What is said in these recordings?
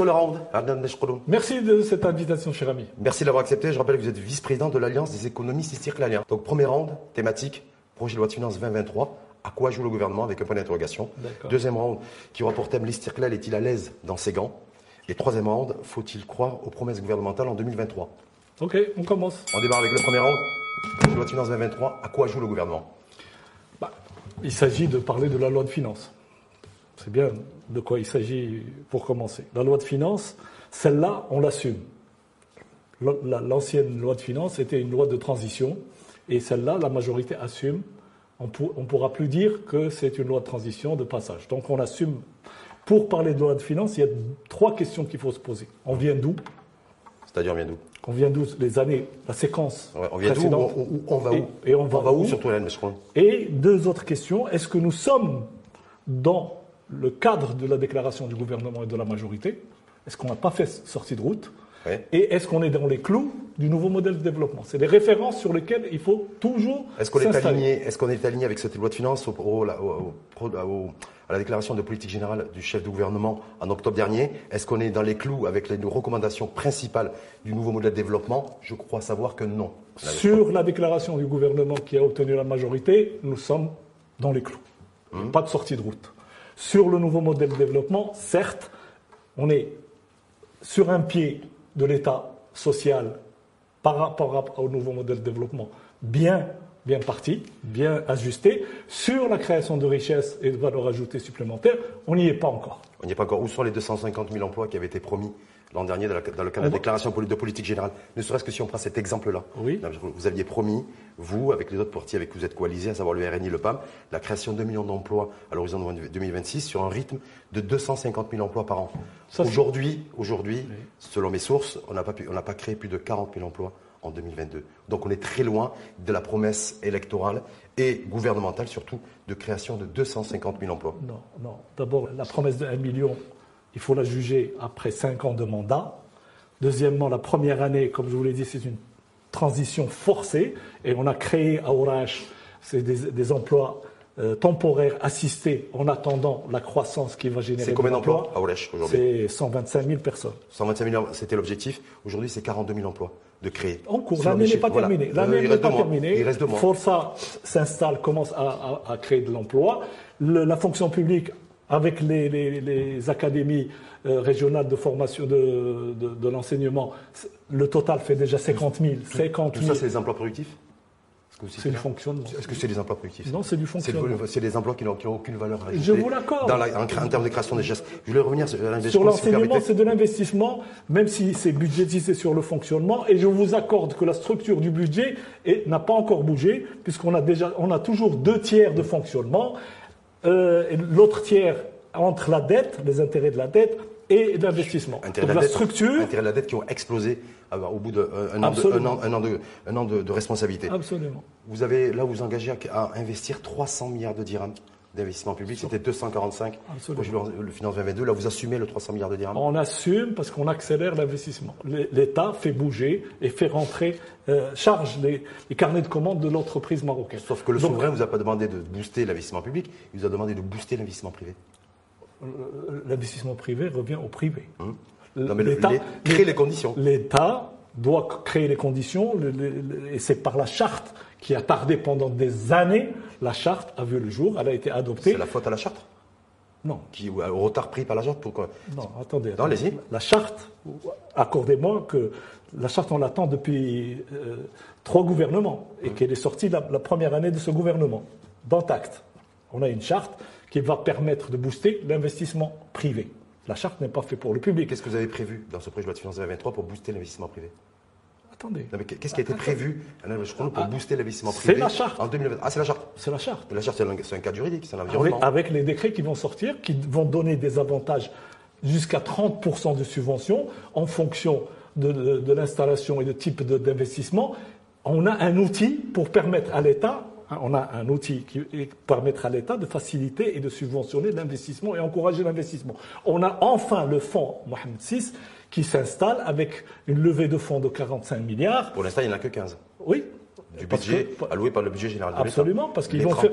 Sur le round. Merci de cette invitation, cher ami. Merci d'avoir accepté. Je rappelle que vous êtes vice-président de l'Alliance des économistes circulaires. Donc, premier round, thématique, projet de loi de finances 2023. À quoi joue le gouvernement avec un point d'interrogation. Deuxième round, qui aura pour thème l'Istirklal est-il à l'aise dans ses gants? Et troisième round, faut-il croire aux promesses gouvernementales en 2023 Ok, on commence. On démarre avec le premier round. Projet de loi de finances 2023. À quoi joue le gouvernement? Bah, Il s'agit de parler de la loi de finances. C'est bien de quoi il s'agit pour commencer. La loi de finances, celle-là, on l'assume. L'ancienne loi de finances était une loi de transition, et celle-là, la majorité assume. On ne pourra plus dire que c'est une loi de transition, de passage. Donc on assume. Pour parler de loi de finances, il y a trois questions qu'il faut se poser. On vient d'où? C'est-à-dire on vient d'où? On vient d'où Les années, la séquence. on vient d'où? on, va où? Et, on va, où, surtout Et deux autres questions. Est-ce que nous sommes dans le cadre de la déclaration du gouvernement et de la majorité Est-ce qu'on n'a pas fait sortie de route Et est-ce qu'on est dans les clous du nouveau modèle de développement? C'est des références sur lesquelles il faut toujours Est-ce qu'on est aligné Est-ce qu'on est aligné avec cette loi de finances au, à la déclaration de politique générale du chef du gouvernement en octobre dernier? Est-ce qu'on est dans les clous avec les recommandations principales du nouveau modèle de développement? Je crois savoir que non. Sur la déclaration du gouvernement qui a obtenu la majorité, nous sommes dans les clous. Hum. Pas de sortie de route. Sur le nouveau modèle de développement, certes, on est sur un pied de l'État social par rapport au nouveau modèle de développement bien, parti, bien ajusté. Sur la création de richesses et de valeur ajoutée supplémentaire, on n'y est pas encore. On n'y est pas encore. Où sont les 250 000 emplois qui avaient été promis l'an dernier dans, le cadre de la déclaration de politique générale. Ne serait-ce que si on prend cet exemple-là. Oui. Vous aviez promis, vous, avec les autres partis avec qui vous êtes coalisés, à savoir le RNI, le PAM, la création de 2 millions d'emplois à l'horizon 2026 sur un rythme de 250 000 emplois par an. Aujourd'hui, aujourd'hui, selon mes sources, on n'a pas, pas créé plus de 40 000 emplois en 2022. Donc on est très loin de la promesse électorale et gouvernementale surtout de création de 250 000 emplois. Non, non. D'abord, la promesse de 1 million, il faut la juger après cinq ans de mandat. Deuxièmement, la première année, comme je vous l'ai dit, c'est une transition forcée et on a créé à Orange des emplois euh, temporaires assistés en attendant la croissance qui va générer. C'est combien d'emplois à Orange aujourd'hui C'est 125 000 personnes. 125 000, c'était l'objectif. Aujourd'hui, c'est 42 000 emplois de créer. En cours, l'année n'est pas terminée. L'année n'est pas terminée. Il reste deux mois. Força s'installe, commence à, à, créer de l'emploi. La fonction publique avec les, académies euh, régionales de formation de, de, l'enseignement, le total fait déjà 50 000. 50 Tout ça, c'est des emplois productifs? C'est du fonctionnement. Est-ce que c'est des emplois productifs Non, c'est du fonctionnement. C'est des emplois qui n'ont aucune valeur ajoutée. Je vous l'accorde. En, en, termes de création des gestes. Je voulais revenir sur l'investissement. Sur l'enseignement, c'est de l'investissement, même si c'est budgétisé sur le fonctionnement. Et je vous accorde que la structure du budget n'a pas encore bougé, puisqu'on a déjà, on a toujours deux tiers de fonctionnement. Euh, l'autre tiers entre la dette, les intérêts de la dette et l'investissement. Donc la, structure. Intérêts de la dette qui ont explosé euh, au bout d'un an, un an, de, un an de, responsabilité. Absolument. Vous avez là, vous engagez à, investir 300 milliards de dirhams d'investissement public. C'était 245 le finance 2022. Là, vous assumez le 300 milliards de dirhams On assume parce qu'on accélère l'investissement. L'État fait bouger et fait rentrer, euh, charge les, carnets de commandes de l'entreprise marocaine. Sauf que le souverain ne vous a pas demandé de booster l'investissement public, il vous a demandé de booster l'investissement privé. L'investissement privé revient au privé. Hum. L'État crée les conditions. L'État doit créer les conditions, et c'est par la charte qui a tardé pendant des années. La charte a vu le jour, elle a été adoptée. C'est la faute à la charte? Non. Qui, au retard pris par la charte Pourquoi Non, attendez. Non, allez-y. La charte, accordez-moi que la charte, on l'attend depuis euh, trois gouvernements et hum. qu'elle est sortie la, la, première année de ce gouvernement. Dans Tact, on a une charte qui va permettre de booster l'investissement privé. La charte n'est pas faite pour le public. Qu'est-ce que vous avez prévu dans ce projet de loi de finances 2023 pour booster l'investissement privé? Attendez. Qu'est-ce qui a été prévu? Pour ah, booster l'investissement privé C'est la charte. En 2020. Ah, c'est la charte. C'est la charte. La charte, c'est un, cadre juridique, c'est un environnement. Avec, les décrets qui vont sortir, qui vont donner des avantages jusqu'à 30% de subventions en fonction de, l'installation et de type d'investissement. On a un outil pour permettre à l'État on a un outil qui permettra à l'État de faciliter et de subventionner l'investissement et encourager l'investissement. On a enfin le fonds Mohamed VI qui s'installe avec une levée de fonds de 45 milliards. Pour l'instant, il n'y en a que 15. Oui. Du budget alloué par le budget général de l'État. Absolument, parce qu'ils vont faire,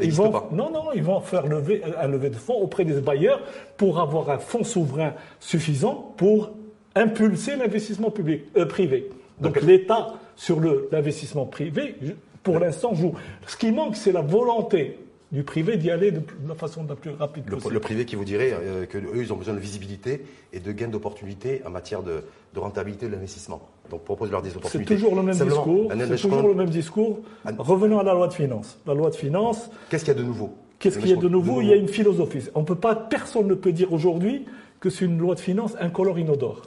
ils vont, non, non, ils vont faire lever, un levée de fonds auprès des bailleurs pour avoir un fonds souverain suffisant pour impulser l'investissement public, euh, privé. Donc, l'État sur l'investissement privé pour l'instant, joue. Ce qui manque, c'est la volonté du privé d'y aller de, la façon la plus rapide le, possible. Le privé qui vous dirait euh, qu'eux, ils ont besoin de visibilité et de gains d'opportunités en matière de, rentabilité de l'investissement. Donc propose-leur des opportunités. C'est toujours le même discours. C'est toujours le même discours. Revenons à la loi de finances. La loi de finances. Qu'est-ce qu'il y a de nouveau? Qu'est-ce qu'il y a de nouveau, Il y a une philosophie. On peut pas, personne ne peut dire aujourd'hui que c'est une loi de finances incolore inodore.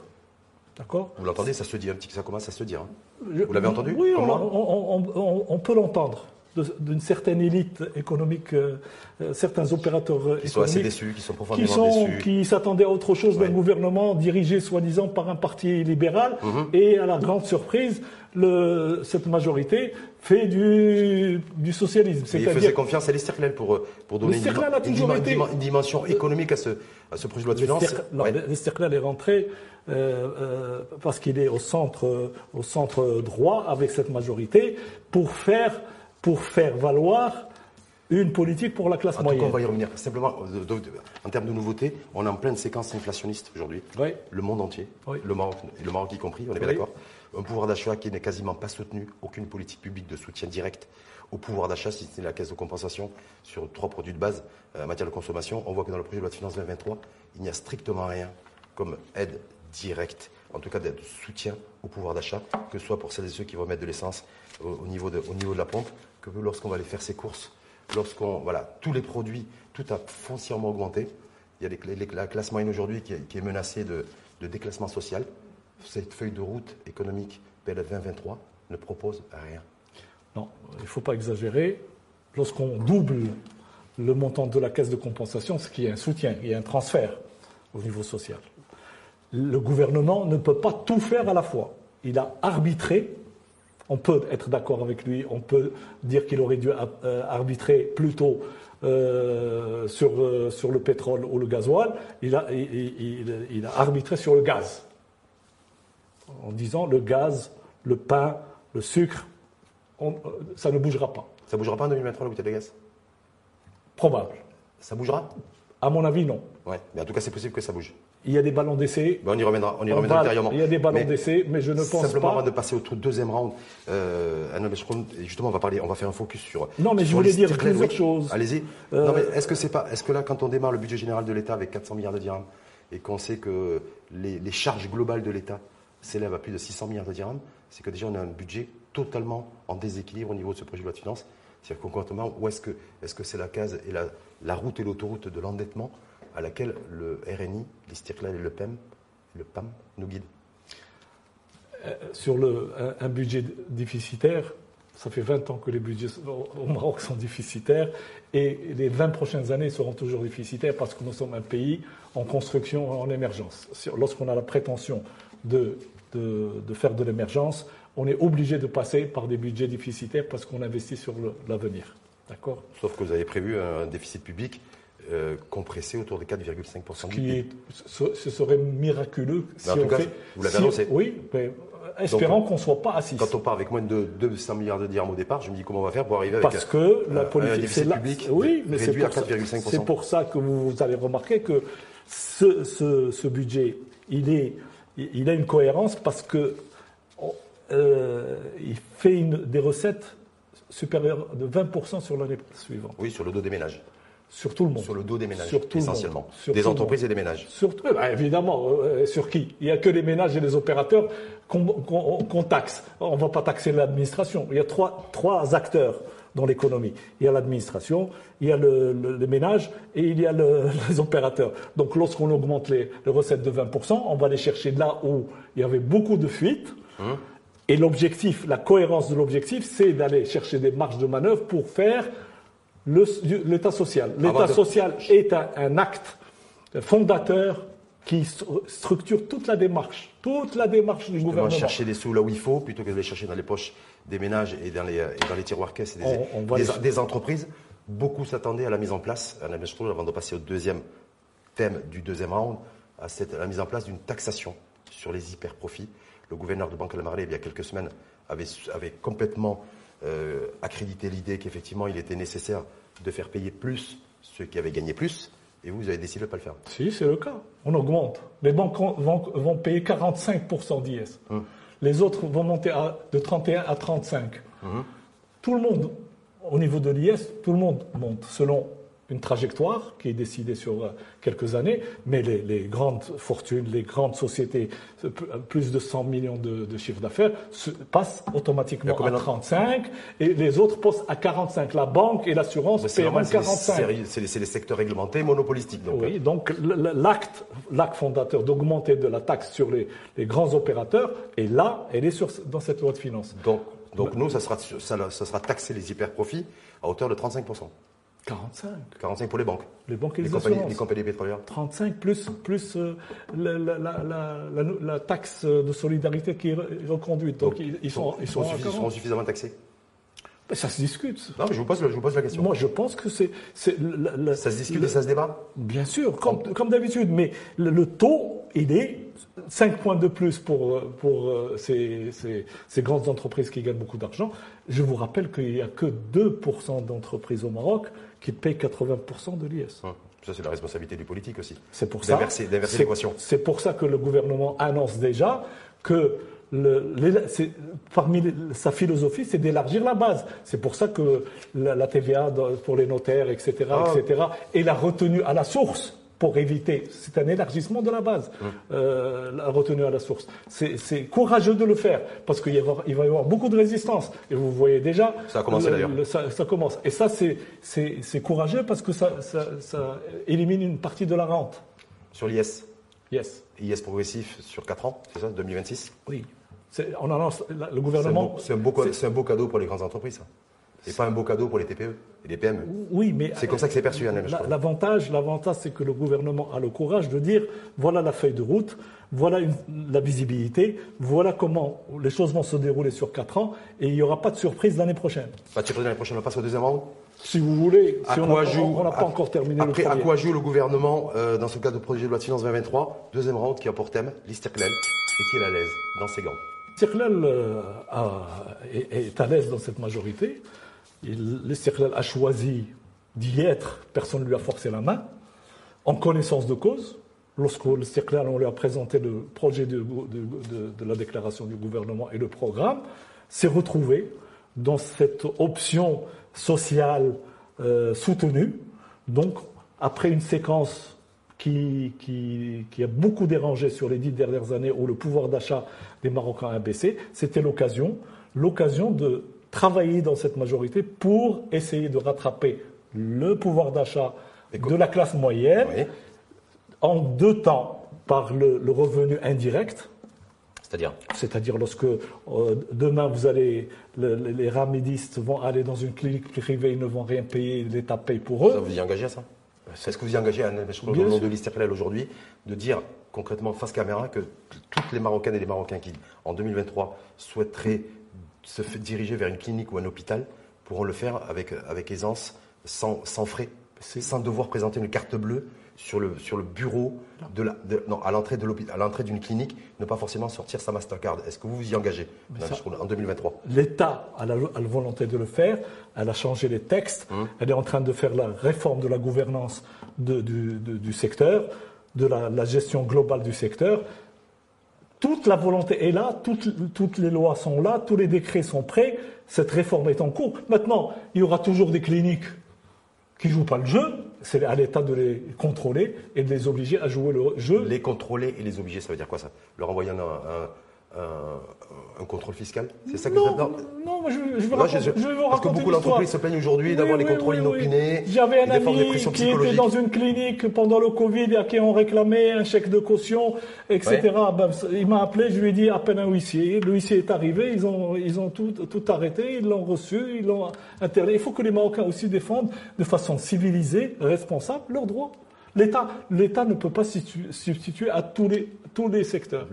D'accord? Vous l'entendez, ça se dit un petit, ça commence à se dire. Hein. Vous l'avez entendu Oui, on, peut l'entendre d'une certaine élite économique, euh, euh, certains opérateurs qui sont assez déçus, qui sont profondément qui sont, déçus, qui s'attendaient à autre chose d'un gouvernement dirigé soi-disant par un parti libéral, mhm. et à la grande surprise, le, cette majorité fait du, du socialisme. il faisait confiance à l'Esterclel pour, pour donner une, dimension économique à ce, à ce projet de loi de finances. L'Esterclel est rentré euh, euh, parce qu'il est au centre, au centre droit avec cette majorité, pour faire, pour faire valoir une politique pour la classe en moyenne. on va y revenir. Simplement, en termes de nouveautés, on est en pleine séquence inflationniste aujourd'hui. Le monde entier, le, Maroc, le Maroc y compris, on est bien d'accord. Un pouvoir d'achat qui n'est quasiment pas soutenu, aucune politique publique de soutien direct au pouvoir d'achat, si c'est la caisse de compensation sur trois produits de base euh, en matière de consommation. On voit que dans le projet de loi de finances 2023, il n'y a strictement rien comme aide direct, en tout cas de soutien au pouvoir d'achat, que ce soit pour celles et ceux qui vont mettre de l'essence au, niveau de, au niveau de la pompe, que lorsqu'on va aller faire ses courses, lorsqu'on. Voilà, tous les produits, tout a foncièrement augmenté. Il y a la classe moyenne aujourd'hui qui, est menacée de, déclassement social. Cette feuille de route économique PLF 2023 ne propose rien. Non, il ne faut pas exagérer. Lorsqu'on double le montant de la caisse de compensation, ce qui est un soutien, il y a un transfert au niveau social le gouvernement ne peut pas tout faire à la fois. Il a arbitré. On peut être d'accord avec lui, on peut dire qu'il aurait dû euh, arbitrer plutôt euh, sur, euh, sur le pétrole ou le gasoil. Il a, il, a arbitré sur le gaz, en disant le gaz, le pain, le sucre, ça ne bougera pas. Ça ne bougera pas en 2023 la bouteille de gaz? Probable. Ça bougera? À mon avis, non. Ouais, mais en tout cas, c'est possible que ça bouge. Il y a des ballons d'essai. Ben, on y reviendra, on y reviendra ultérieurement. Il y a des ballons d'essai, mais je ne pense simplement, pas. Simplement, avant de passer au deuxième round, euh, justement, on va parler, on va faire un focus sur. Non, mais je voulais dire plusieurs choses. Allez-y. Euh, non, mais est-ce que c'est pas, est-ce que là, quand on démarre le budget général de l'État avec 400 milliards de dirhams et qu'on sait que les, les charges globales de l'État s'élèvent à plus de 600 milliards de dirhams, c'est que déjà on a un budget totalement en déséquilibre au niveau de ce projet de loi de finances. C'est-à-dire concrètement, où est-ce que, est-ce que c'est la case et la, la route et l'autoroute de l'endettement à laquelle le RNI, l'Istiklal et le PEM le PAM nous guide euh, Sur le, un, budget déficitaire, ça fait 20 ans que les budgets au Maroc sont déficitaires et les 20 prochaines années seront toujours déficitaires parce que nous sommes un pays en construction, en émergence. Lorsqu'on a la prétention de, de, faire de l'émergence, on est obligé de passer par des budgets déficitaires parce qu'on investit sur l'avenir. D'accord? Sauf que vous avez prévu un déficit public euh, compressé autour de 4,5% du PIB. Ce, serait miraculeux si en tout cas, vous l'avez annoncé. Oui, mais espérons qu'on ne soit pas assis. Quand on part avec moins de 200 milliards de dirhams au départ, je me dis comment on va faire pour arriver avec Parce que la politique, déficit public oui, mais réduit à 4,5%. C'est pour ça que vous, allez remarquer que ce, ce, budget, il, est, il a une cohérence parce que euh, il fait une, des recettes supérieures de 20% sur l'année suivante. Oui, sur le dos des ménages. Sur tout le monde. Sur le dos des ménages, essentiellement. des entreprises et des ménages. Eh ben, évidemment. Euh, sur qui? Il n'y a que les ménages et les opérateurs qu'on taxe. On ne va pas taxer l'administration. Il y a trois, trois acteurs dans l'économie. Il y a l'administration, il y a le, les ménages et il y a les opérateurs. Donc lorsqu'on augmente les, recettes de 20%, on va les chercher là où il y avait beaucoup de fuites. Hum. Et l'objectif, la cohérence de l'objectif, c'est d'aller chercher des marges de manœuvre pour faire l'État social. L'État social est un, acte fondateur qui structure toute la démarche, toute la démarche du gouvernement. chercher des sous là où il faut, plutôt que de les chercher dans les poches des ménages et dans les, dans les tiroirs caisses des, des, entreprises. Beaucoup s'attendaient à la mise en place, à la, avant de passer au deuxième thème du deuxième round, à, cette, la mise en place d'une taxation sur les hyper profits. Le gouverneur de Banque de Marley, il y a quelques semaines, avait, avait complètement euh, accrédité l'idée qu'effectivement, il était nécessaire de faire payer plus ceux qui avaient gagné plus. Et vous, vous avez décidé de ne pas le faire. Si, c'est le cas. On augmente. Les banques vont, vont payer 45% d'IS. Hum. Les autres vont monter à, de 31 à 35. Hum. Tout le monde, au niveau de l'IS, tout le monde monte selon une trajectoire qui est décidée sur euh, quelques années, mais les, grandes fortunes, les grandes sociétés, euh, plus de 100 millions de, de chiffres d'affaires, passent automatiquement à 35 et les autres passent à 45. La banque et l'assurance paieront 45. C'est les, secteurs réglementés monopolistiques. Donc. Oui, donc l'acte fondateur d'augmenter de la taxe sur les, grands opérateurs est là, elle est sur, dans cette loi de finances. Donc, donc nous, ça sera, ça, ça sera taxer les hyper profits à hauteur de 35%. 45. 45 pour les banques. Les banques et les, les compagnies, les compagnies pétrolières. 35 plus, plus euh, la, la, la, la, taxe de solidarité qui est reconduite. Donc, ils, sont, ils, sont, ils seront suffisamment taxés ben, ça se discute. Non, mais je vous pose, je vous pose la question. Moi, je pense que c'est. Ça se discute et ça se débat Bien sûr, comme, comme d'habitude. Mais le, taux, il est 5 points de plus pour, pour euh, ces, ces, ces grandes entreprises qui gagnent beaucoup d'argent. Je vous rappelle qu'il n'y a que 2% d'entreprises au Maroc qui payent 80% de l'IS. Hum, ça, c'est la responsabilité du politique aussi. C'est pour ça. D'inverser l'équation. C'est pour ça que le gouvernement annonce déjà que le, parmi sa philosophie, c'est d'élargir la base. C'est pour ça que la, TVA pour les notaires, etc., etc., est la retenue à la source pour éviter. C'est un élargissement de la base, mmh. euh, la retenue à la source. C'est courageux de le faire parce qu'il va, y avoir beaucoup de résistance. Et vous voyez déjà. Ça a commencé d'ailleurs. Ça, commence. Et ça, c'est courageux parce que ça, ça, élimine une partie de la rente. Sur l'IS Yes. IS progressif sur 4 ans, c'est ça, 2026 Oui. On annonce, le gouvernement. C'est un, un, beau cadeau pour les grandes entreprises. Et pas un beau cadeau pour les TPE et les PME. Oui, mais c'est comme ça que c'est perçu, L'avantage, l'avantage, c'est que le gouvernement a le courage de dire voilà la feuille de route, voilà la visibilité, voilà comment les choses vont se dérouler sur quatre ans, et il n'y aura pas de surprise l'année prochaine. Pas de surprise l'année prochaine, on passe au deuxième round. Si vous voulez, si on n'a pas encore terminé après, le À quoi joue le gouvernement euh, dans ce cas de projet de loi de finances 2023 Deuxième round qui a pour thème l'Isterklel est-il à l'aise dans ses gants? L'Isterklel euh, est à l'aise dans cette majorité. L'Istiklal a choisi d'y être, personne ne lui a forcé la main, en connaissance de cause. Lorsque l'Istiklal, on lui a présenté le projet de, la déclaration du gouvernement et le programme, s'est retrouvé dans cette option sociale euh, soutenue. Donc, après une séquence qui, qui, a beaucoup dérangé sur les dix dernières années où le pouvoir d'achat des Marocains a baissé, c'était l'occasion, l'occasion de travailler dans cette majorité pour essayer de rattraper le pouvoir d'achat de la classe moyenne en deux temps par le, revenu indirect. C'est-à-dire C'est-à-dire lorsque euh, demain vous allez, les ramidistes vont aller dans une clinique privée, ils ne vont rien payer, l'État paye pour eux. Ça vous y engagez à ça Est-ce que vous y engagez à au nom de l'Isterlel aujourd'hui de dire concrètement face caméra que toutes les Marocaines et les Marocains qui en 2023 souhaiteraient se diriger vers une clinique ou un hôpital pourront le faire avec, avec aisance, sans, sans frais, sans devoir présenter une carte bleue sur le, sur le bureau de la, non, à l'entrée de l'hôpital, à l'entrée d'une clinique, ne pas forcément sortir sa Mastercard. Est-ce que vous vous y engagez? En 2023 L'État a la, volonté de le faire. Elle a changé les textes. Hum. Elle est en train de faire la réforme de la gouvernance du, du, secteur, de la, la, gestion globale du secteur toute la volonté est là, toutes, les lois sont là, tous les décrets sont prêts, cette réforme est en cours. Maintenant, il y aura toujours des cliniques qui ne jouent pas le jeu, c'est à l'État de les contrôler et de les obliger à jouer le jeu. Les contrôler et les obliger, ça veut dire quoi ça? Leur envoyer un, contrôle fiscal C'est ça que non, non, non, je, je, vais, je, vais vous Parce que beaucoup d'entreprises se plaignent aujourd'hui d'avoir les contrôles inopinés. J'avais un ami qui était dans une clinique pendant le Covid et à qui on réclamait un chèque de caution, etc. Ben, il m'a appelé, je lui ai dit à peine un huissier. Le huissier est arrivé, ils ont, ils ont tout, tout arrêté, ils l'ont reçu, ils l'ont interné. Il faut que les Marocains aussi défendent de façon civilisée, responsable, leurs droits. L'État, l'État ne peut pas se substituer à tous les, tous les secteurs.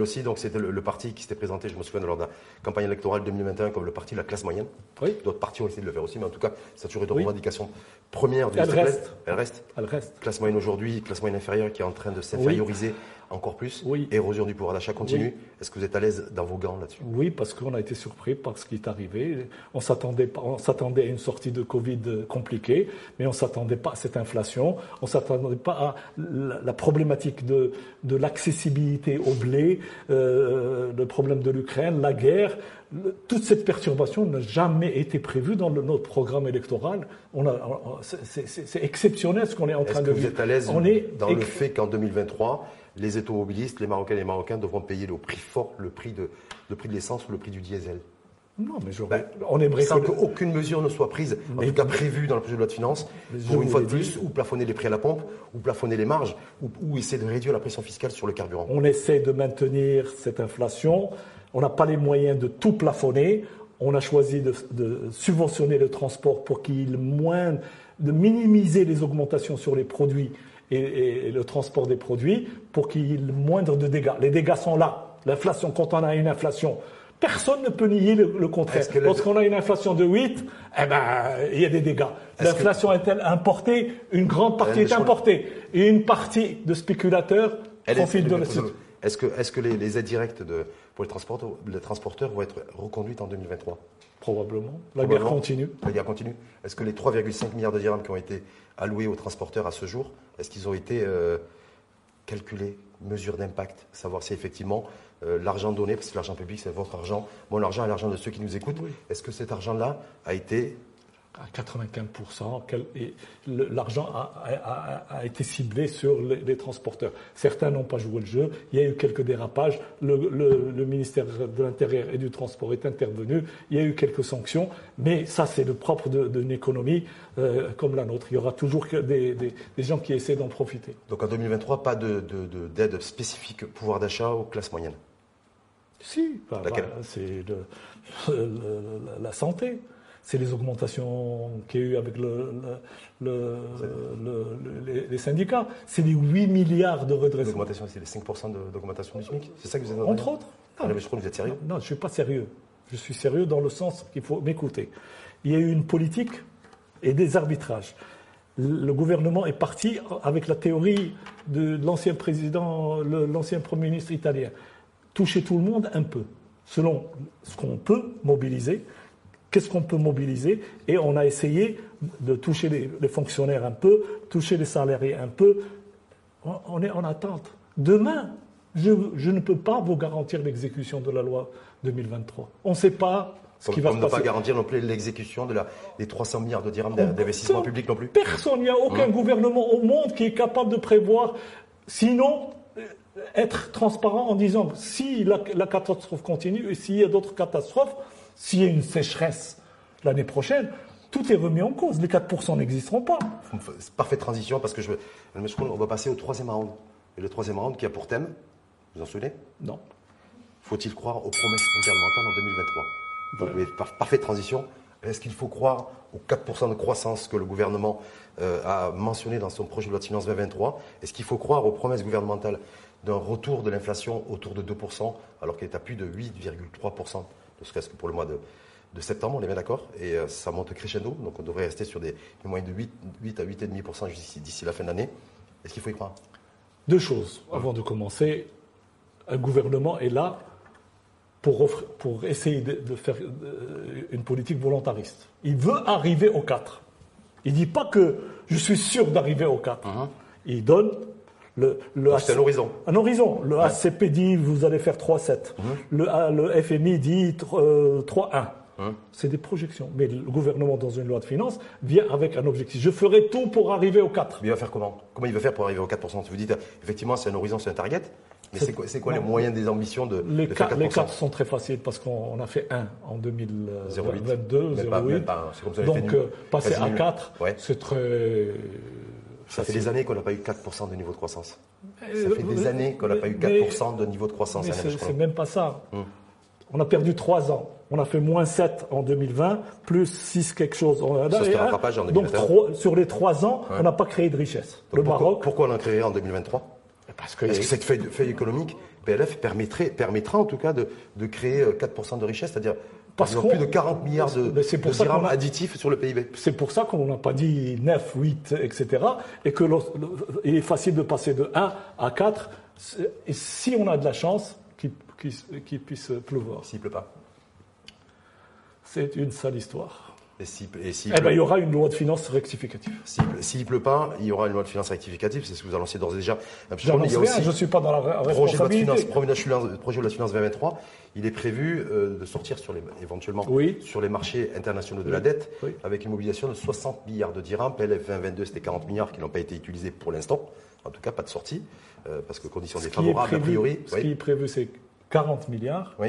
Aussi, donc c'était le, parti qui s'était présenté, je me souviens, lors de la campagne électorale 2021 comme le parti de la classe moyenne. Oui. D'autres partis ont essayé de le faire aussi, mais en tout cas, ça a toujours été une revendication première du Elle reste. Elle reste. Elle reste. Classe moyenne aujourd'hui, classe moyenne inférieure qui est en train de s'inférioriser encore plus. Oui. Érosion du pouvoir d'achat continue. Est-ce que vous êtes à l'aise dans vos gants là-dessus? Oui, parce qu'on a été surpris par ce qui est arrivé. On s'attendait, on s'attendait à une sortie de Covid compliquée, mais on s'attendait pas à cette inflation. On s'attendait pas à la, problématique de, de l'accessibilité au blé, euh, le problème de l'Ukraine, la guerre. Toute cette perturbation n'a jamais été prévue dans notre programme électoral. On c'est, exceptionnel ce qu'on est en train de vivre. Vous êtes à l'aise est dans le fait qu'en 2023, les automobilistes, les Marocains et les Marocains devront payer au prix fort le prix de, le prix de l'essence ou le prix du diesel? Non, mais ben, on aimerait sans qu'aucune mesure ne soit prise, en tout cas prévue dans le projet de loi de finances, pour une fois de plus, ou plafonner les prix à la pompe, ou plafonner les marges, ou, essayer de réduire la pression fiscale sur le carburant. On essaie de maintenir cette inflation. On n'a pas les moyens de tout plafonner. On a choisi de, de subventionner le transport pour qu'il moins, de minimiser les augmentations sur les produits et, le transport des produits pour qu'il y ait le moindre de dégâts. Les dégâts sont là. L'inflation, quand on a une inflation, personne ne peut nier le, contraire. Lorsqu'on a une inflation de 8, eh ben, il y a des dégâts. L'inflation est-elle importée? Une grande partie est importée. Et une partie de spéculateurs profitent de la Est-ce que, est que les, les, aides directes de, pour les transporteurs, les transporteurs vont être reconduites en 2023 Probablement. La guerre continue. La guerre continue. Est-ce que les 3,5 milliards de dirhams qui ont été alloués aux transporteurs à ce jour, est-ce qu'ils ont été euh, calculés, mesure d'impact, savoir si effectivement euh, l'argent donné, parce que l'argent public c'est votre argent, mon argent est l'argent de ceux qui nous écoutent, est-ce que cet argent-là a été à 95%, l'argent a, été ciblé sur les, transporteurs. Certains n'ont pas joué le jeu, il y a eu quelques dérapages, le, ministère de l'Intérieur et du Transport est intervenu, il y a eu quelques sanctions, mais ça c'est le propre d'une économie euh, comme la nôtre. Il y aura toujours des, des, gens qui essaient d'en profiter. Donc en 2023, pas d'aide de, spécifique pouvoir d'achat aux classes moyennes? Si, bah, c'est la santé c'est les augmentations qu'il y a eu avec les, syndicats. C'est les 8 milliards de redressement. L'augmentation, c'est les 5% d'augmentation du SMIC C'est ça que vous êtes Entre autres. Non, mais je crois que vous êtes sérieux. Non, je ne suis pas sérieux. Je suis sérieux dans le sens qu'il faut m'écouter. Il y a eu une politique et des arbitrages. Le gouvernement est parti avec la théorie de l'ancien président, l'ancien Premier ministre italien. Toucher tout le monde un peu, selon ce qu'on peut mobiliser qu'est-ce qu'on peut mobiliser? Et on a essayé de toucher les, fonctionnaires un peu, toucher les salariés un peu. On, est en attente. Demain, je, ne peux pas vous garantir l'exécution de la loi 2023. On ne sait pas ce qui va se passer. On ne peut pas garantir non plus l'exécution de des 300 milliards de dirhams d'investissement public non plus. Personne, il n'y a aucun mmh. gouvernement au monde qui est capable de prévoir. Sinon, euh, être transparent en disant si la catastrophe continue et s'il y a d'autres catastrophes, s'il y a une sécheresse l'année prochaine, tout est remis en cause. Les 4% n'existeront pas. Parfaite transition parce que je, on va passer au troisième round. Et le troisième round qui a pour thème, vous en souvenez? Non. Faut-il croire aux promesses gouvernementales en 2023 Parfaite transition. Est-ce qu'il faut croire aux 4% de croissance que le gouvernement euh, a mentionné dans son projet de loi de finances 2023 Est-ce qu'il faut croire aux promesses gouvernementales d'un retour de l'inflation autour de 2% alors qu'elle est à plus de 8,3% ne serait-ce que pour le mois de, septembre, on est bien d'accord, et euh, ça monte crescendo, donc on devrait rester sur des, moyens de 8, 8 à 8,5% d'ici la fin de l'année. Est-ce qu'il faut y croire? Deux choses. Avant de commencer, un gouvernement est là pour, pour essayer de, faire euh, une politique volontariste. Il veut arriver aux 4. Il ne dit pas que je suis sûr d'arriver aux 4. Uh-huh. Il donne le, c'est un horizon. Un horizon. Le ACP dit vous allez faire 3,7. Mmh. Le, le, FMI dit 3,1. Euh, mmh. C'est des projections. Mais le gouvernement, dans une loi de finances, vient avec un objectif. Je ferai tout pour arriver au 4. Mais il va faire comment? Comment il va faire pour arriver au 4% Vous dites, effectivement, c'est un horizon, c'est un target. Mais c'est quoi, quoi les moyens des ambitions de Les, de 4, les quatre sont très faciles parce qu'on a fait 1 en 2022, 0,8. Comme ça, Donc euh, passer à 4, ouais. c'est très. Ça fait des années qu'on n'a pas eu 4% de niveau de croissance. Ça fait des années qu'on n'a pas eu 4% de niveau de croissance. C'est même pas ça. Hum. On a perdu 3 ans. On a fait moins 7 en 2020, plus 6 quelque chose. Ça se rattrapage en 2021. Donc sur les 3 ans, ouais. on n'a pas créé de richesse. Donc, le pourquoi, Maroc. Pourquoi on a créé en 2023 parce que, Est-ce que cette feuille, feuille, économique, PLF, permettrait, permettra en tout cas de, de créer 4% de richesse, c'est-à-dire parce plus de 40 milliards de, de dirhams additifs sur le PIB. C'est pour ça qu'on n'a pas dit 9, 8, etc. Et qu'il est facile de passer de 1 à 4. Et si on a de la chance, qu'il qu qu puisse pleuvoir. S'il ne pleut pas. C'est une sale histoire. Et si, et si eh ben, il y aura une loi de finances rectificative. S'il ne pleut pas, il y aura une loi de finances rectificative. C'est ce que vous annoncez d'ores et déjà. Je ne suis pas dans la responsabilité. Projet de loi de finances, projet de loi de finances 2023, il est prévu euh, de sortir sur les, éventuellement oui. sur les marchés internationaux de oui. la dette oui. avec une mobilisation de 60 milliards de dirhams. PLF 2022, c'était 40 milliards qui n'ont pas été utilisés pour l'instant. En tout cas, pas de sortie, euh, parce que conditions défavorables, prévu, a priori. Ce qui est prévu, c'est 40 milliards. Oui.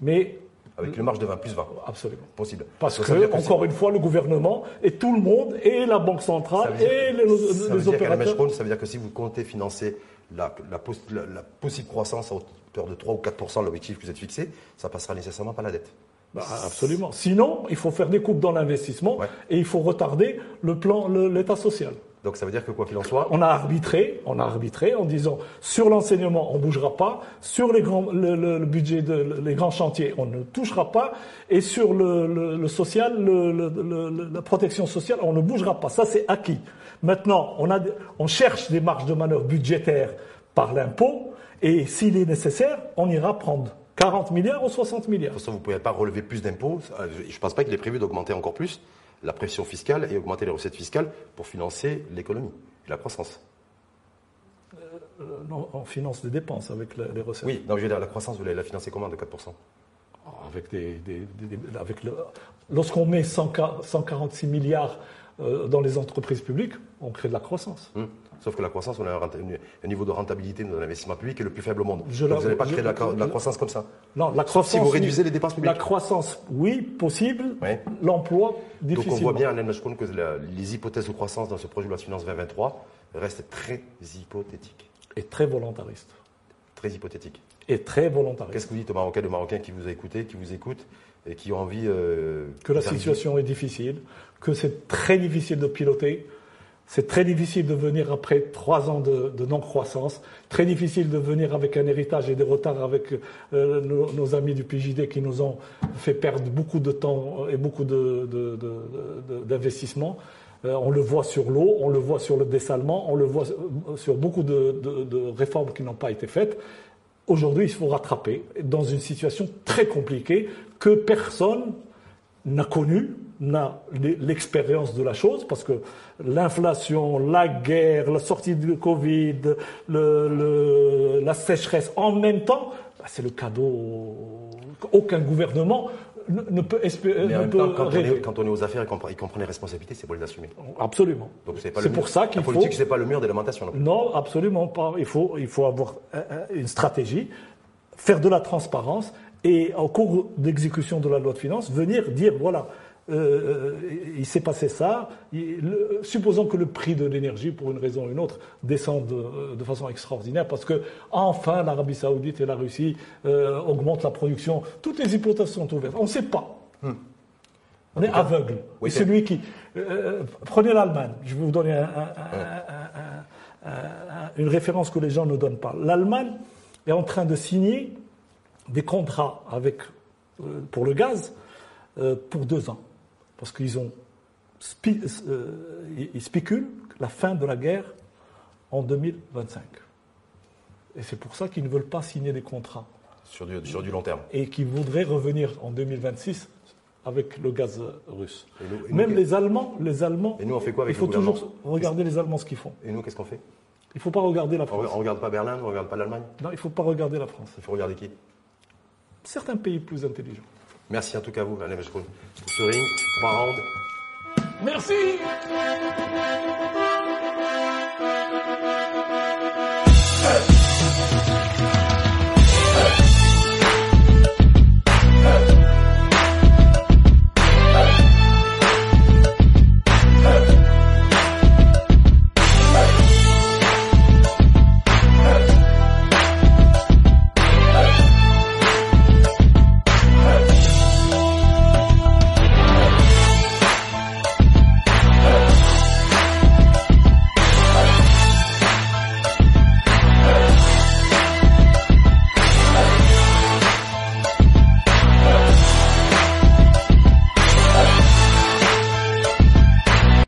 Mais avec une marge de 20 plus 20. Absolument. Possible. Parce que, que encore une fois, le gouvernement et tout le monde, et la Banque centrale, et les, ça les veut opérateurs. Dire ça veut dire que si vous comptez financer la, la, la, la possible croissance à hauteur de 3 ou 4% l'objectif que vous êtes fixé, ça passera nécessairement par la dette. Bah, absolument. Sinon, il faut faire des coupes dans l'investissement ouais. et il faut retarder le plan, l'État social. Donc ça veut dire que quoi qu'il en soit, on a arbitré, on a arbitré en disant sur l'enseignement on bougera pas, sur les grands, le, le, le budget de les grands chantiers on ne touchera pas, et sur le, le social, la protection sociale on ne bougera pas. Ça c'est acquis. Maintenant on a, on cherche des marges de manœuvre budgétaires par l'impôt, et s'il est nécessaire, on ira prendre 40 milliards ou 60 milliards. De toute façon, vous ne pouvez pas relever plus d'impôts. Je ne pense pas qu'il est prévu d'augmenter encore plus la pression fiscale et augmenter les recettes fiscales pour financer l'économie et la croissance. Euh, non, on finance des dépenses avec la, les recettes. Oui, non, je veux dire, la croissance, vous l'avez la financer comment de 4% avec des, des, des, avec le, lorsqu'on met 100, 146 milliards euh, dans les entreprises publiques, on crée de la croissance. Hum. Sauf que la croissance, on a un, niveau de rentabilité de l'investissement public qui est le plus faible au monde. Je Donc vous n'allez pas créer de la, de la, croissance comme ça. Non, la croissance. Si vous réduisez les dépenses publiques. La croissance, oui, possible. Oui. L'emploi, difficilement. Donc on voit bien, Alain Machkoun, que la, les hypothèses de croissance dans ce projet de loi de finances 2023 restent très hypothétiques. Et très volontaristes. Très hypothétiques. Et très volontaristes. Qu'est-ce que vous dites aux Marocains, de Marocains qui vous a écouté, qui vous écoutent et qui ont envie. Euh, que la situation est difficile, que c'est très difficile de piloter. C'est très difficile de venir après trois ans de, non-croissance, très difficile de venir avec un héritage et des retards avec euh, nos, nos, amis du PJD qui nous ont fait perdre beaucoup de temps et beaucoup d'investissement. Euh, on le voit sur l'eau, on le voit sur le dessalement, on le voit sur beaucoup de, de réformes qui n'ont pas été faites. Aujourd'hui, il faut rattraper dans une situation très compliquée que personne n'a connue n'a l'expérience de la chose, parce que l'inflation, la guerre, la sortie du Covid, le, le, la sécheresse en même temps, c'est le cadeau qu'aucun gouvernement ne, ne peut espérer. Mais en même temps, quand on, est, quand on est aux affaires et qu'on qu prend les responsabilités, c'est pour les assumer. Absolument. Donc c'est pour ça qu'il La faut. politique, c'est pas le mur des lamentations. non absolument pas. Il faut, il faut avoir euh, une stratégie, faire de la transparence et, au cours d'exécution de la loi de finances, venir dire voilà, euh, il s'est passé ça. Il, le, supposons que le prix de l'énergie, pour une raison ou une autre, descende de, de façon extraordinaire parce que enfin l'Arabie Saoudite et la Russie euh, augmentent la production. Toutes les hypothèses sont ouvertes. On ne sait pas. Hmm. On est aveugle. oui, celui qui. euh, prenez l'Allemagne. Je vais vous donner un- un- un- un- un- une référence que les gens ne donnent pas. L'Allemagne est en train de signer des contrats avec, euh, pour le gaz euh, pour deux ans. Parce qu'ils ont euh, ils- spéculent la fin de la guerre en 2025. Et c'est pour ça qu'ils ne veulent pas signer des contrats Sur du, sur du long terme. et qui voudraient revenir en 2026 avec le gaz russe. Et nous- et nous, Même les Allemands, les Allemands, Et nous, on fait quoi avec il faut le toujours regarder les Allemands ce qu'ils font. Et nous, qu'est-ce qu'on fait? Il ne faut pas regarder la France. on regarde pas Berlin, on regarde pas l'Allemagne? Non, il ne faut pas regarder la France. Il faut regarder qui? Certains pays plus intelligents. Merci en tout cas à vous, Madame Meshkoun. Sourine, trois rounds. Merci.